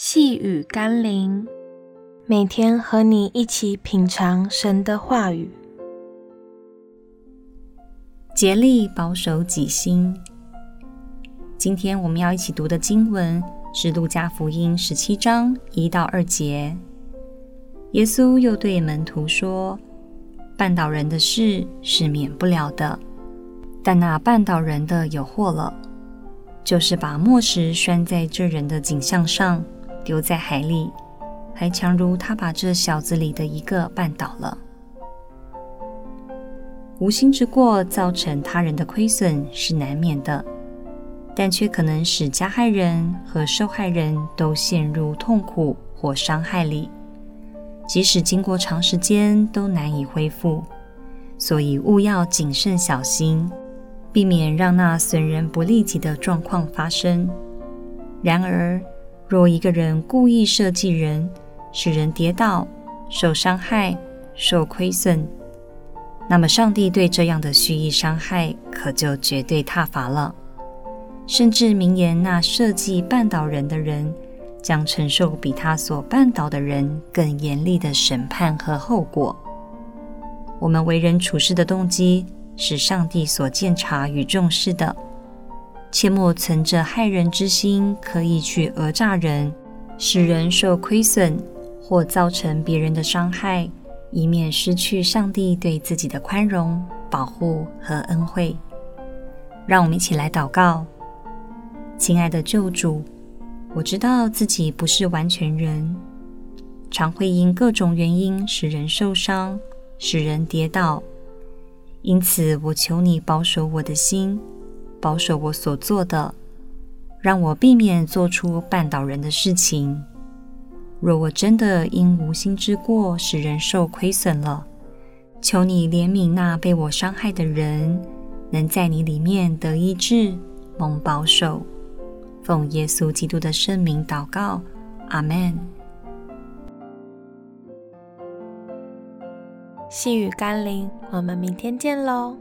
细雨甘霖，每天和你一起品尝神的话语，竭力保守己心。今天我们要一起读的经文是《路加福音》十七章一到二节。耶稣又对门徒说：“绊倒人的事是免不了的，但那绊倒人的有祸了，就是把磨石拴在这人的颈项上。”丢在海里，还强如他把这小子里的一个绊倒了。无心之过造成他人的亏损是难免的，但却可能使加害人和受害人都陷入痛苦或伤害里，即使经过长时间都难以恢复。所以务要谨慎小心，避免让那损人不利己的状况发生。然而，若一个人故意设计人，使人跌倒、受伤害、受亏损，那么上帝对这样的蓄意伤害可就绝对踏罚了。甚至明言，那设计绊倒人的人，将承受比他所绊倒的人更严厉的审判和后果。我们为人处事的动机，是上帝所鉴察与重视的。切莫存着害人之心，可以去讹诈人，使人受亏损，或造成别人的伤害，以免失去上帝对自己的宽容、保护和恩惠。让我们一起来祷告：亲爱的救主，我知道自己不是完全人，常会因各种原因使人受伤，使人跌倒。因此，我求你保守我的心。保守我所做的，让我避免做出绊倒人的事情。若我真的因无心之过使人受亏损了，求你怜悯那被我伤害的人，能在你里面得医治、蒙保守。奉耶稣基督的圣名祷告，阿门。细雨甘霖，我们明天见喽。